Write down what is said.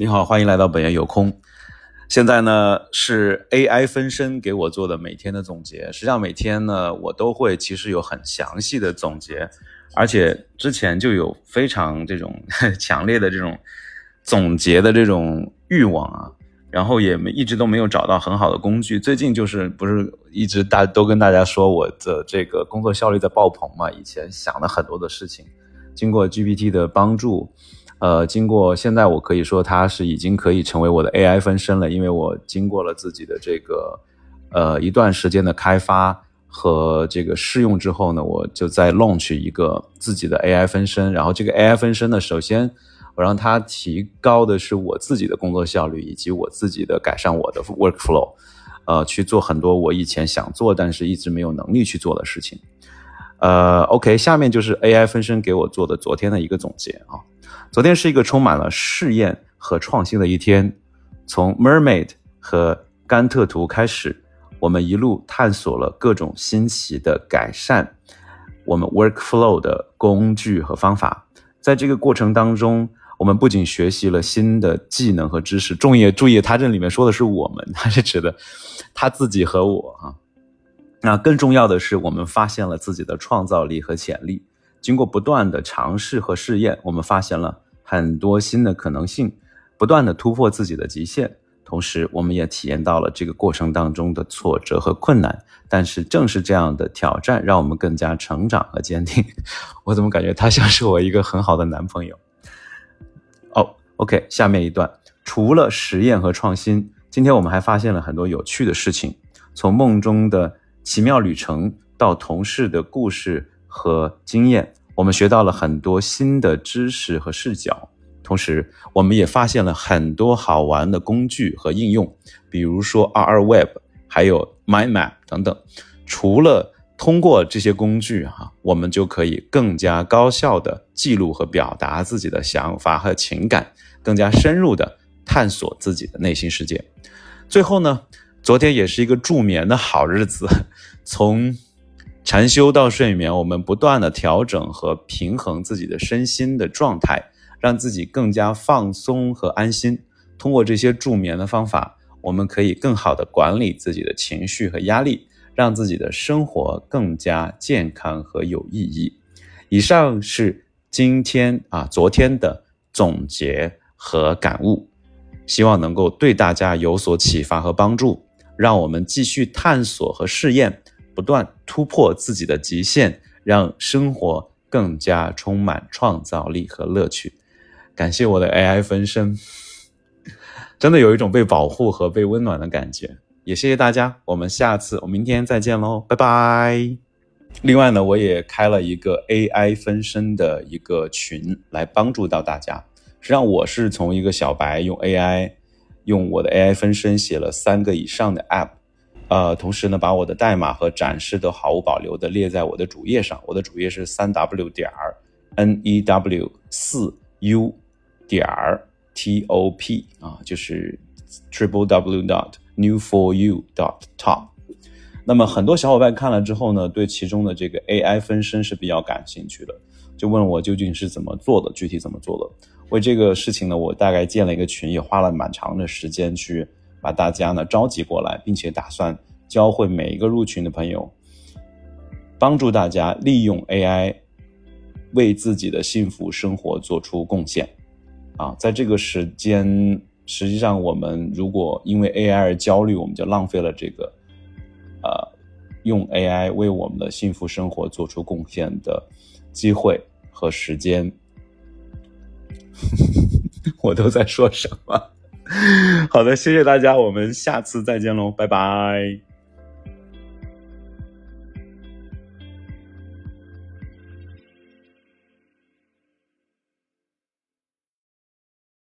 你好，欢迎来到本源有空。现在呢是 AI 分身给我做的每天的总结。实际上每天呢我都会其实有很详细的总结，而且之前就有非常这种强烈的这种总结的这种欲望啊。然后也没一直都没有找到很好的工具。最近就是不是一直大都跟大家说我的这个工作效率在爆棚嘛？以前想了很多的事情，经过 GPT 的帮助，呃，经过现在我可以说它是已经可以成为我的 AI 分身了，因为我经过了自己的这个呃一段时间的开发和这个试用之后呢，我就在 launch 一个自己的 AI 分身。然后这个 AI 分身呢，首先。我让它提高的是我自己的工作效率，以及我自己的改善我的 workflow，呃，去做很多我以前想做但是一直没有能力去做的事情。呃，OK，下面就是 AI 分身给我做的昨天的一个总结啊。昨天是一个充满了试验和创新的一天，从 Mermaid 和甘特图开始，我们一路探索了各种新奇的改善我们 workflow 的工具和方法，在这个过程当中。我们不仅学习了新的技能和知识，注意注意，他这里面说的是我们，他是指的他自己和我啊。那更重要的是，我们发现了自己的创造力和潜力。经过不断的尝试和试验，我们发现了很多新的可能性，不断的突破自己的极限。同时，我们也体验到了这个过程当中的挫折和困难。但是，正是这样的挑战，让我们更加成长和坚定。我怎么感觉他像是我一个很好的男朋友哦，OK，下面一段，除了实验和创新，今天我们还发现了很多有趣的事情。从梦中的奇妙旅程到同事的故事和经验，我们学到了很多新的知识和视角。同时，我们也发现了很多好玩的工具和应用，比如说 RR Web，还有 Mind Map 等等。除了通过这些工具，哈，我们就可以更加高效的记录和表达自己的想法和情感，更加深入的探索自己的内心世界。最后呢，昨天也是一个助眠的好日子，从禅修到睡眠，我们不断的调整和平衡自己的身心的状态，让自己更加放松和安心。通过这些助眠的方法，我们可以更好的管理自己的情绪和压力。让自己的生活更加健康和有意义。以上是今天啊昨天的总结和感悟，希望能够对大家有所启发和帮助。让我们继续探索和试验，不断突破自己的极限，让生活更加充满创造力和乐趣。感谢我的 AI 分身，真的有一种被保护和被温暖的感觉。也谢谢大家，我们下次，我明天再见喽，拜拜。另外呢，我也开了一个 AI 分身的一个群，来帮助到大家。实际上，我是从一个小白用 AI，用我的 AI 分身写了三个以上的 App，呃，同时呢，把我的代码和展示都毫无保留的列在我的主页上。我的主页是三 W 点儿 N E W 四 U 点儿 T O P 啊，就是 Triple W dot。New for you dot top，那么很多小伙伴看了之后呢，对其中的这个 AI 分身是比较感兴趣的，就问我究竟是怎么做的，具体怎么做的。为这个事情呢，我大概建了一个群，也花了蛮长的时间去把大家呢召集过来，并且打算教会每一个入群的朋友，帮助大家利用 AI 为自己的幸福生活做出贡献。啊，在这个时间。实际上，我们如果因为 AI 而焦虑，我们就浪费了这个，用 AI 为我们的幸福生活做出贡献的机会和时间。我都在说什么？好的，谢谢大家，我们下次再见喽，拜拜。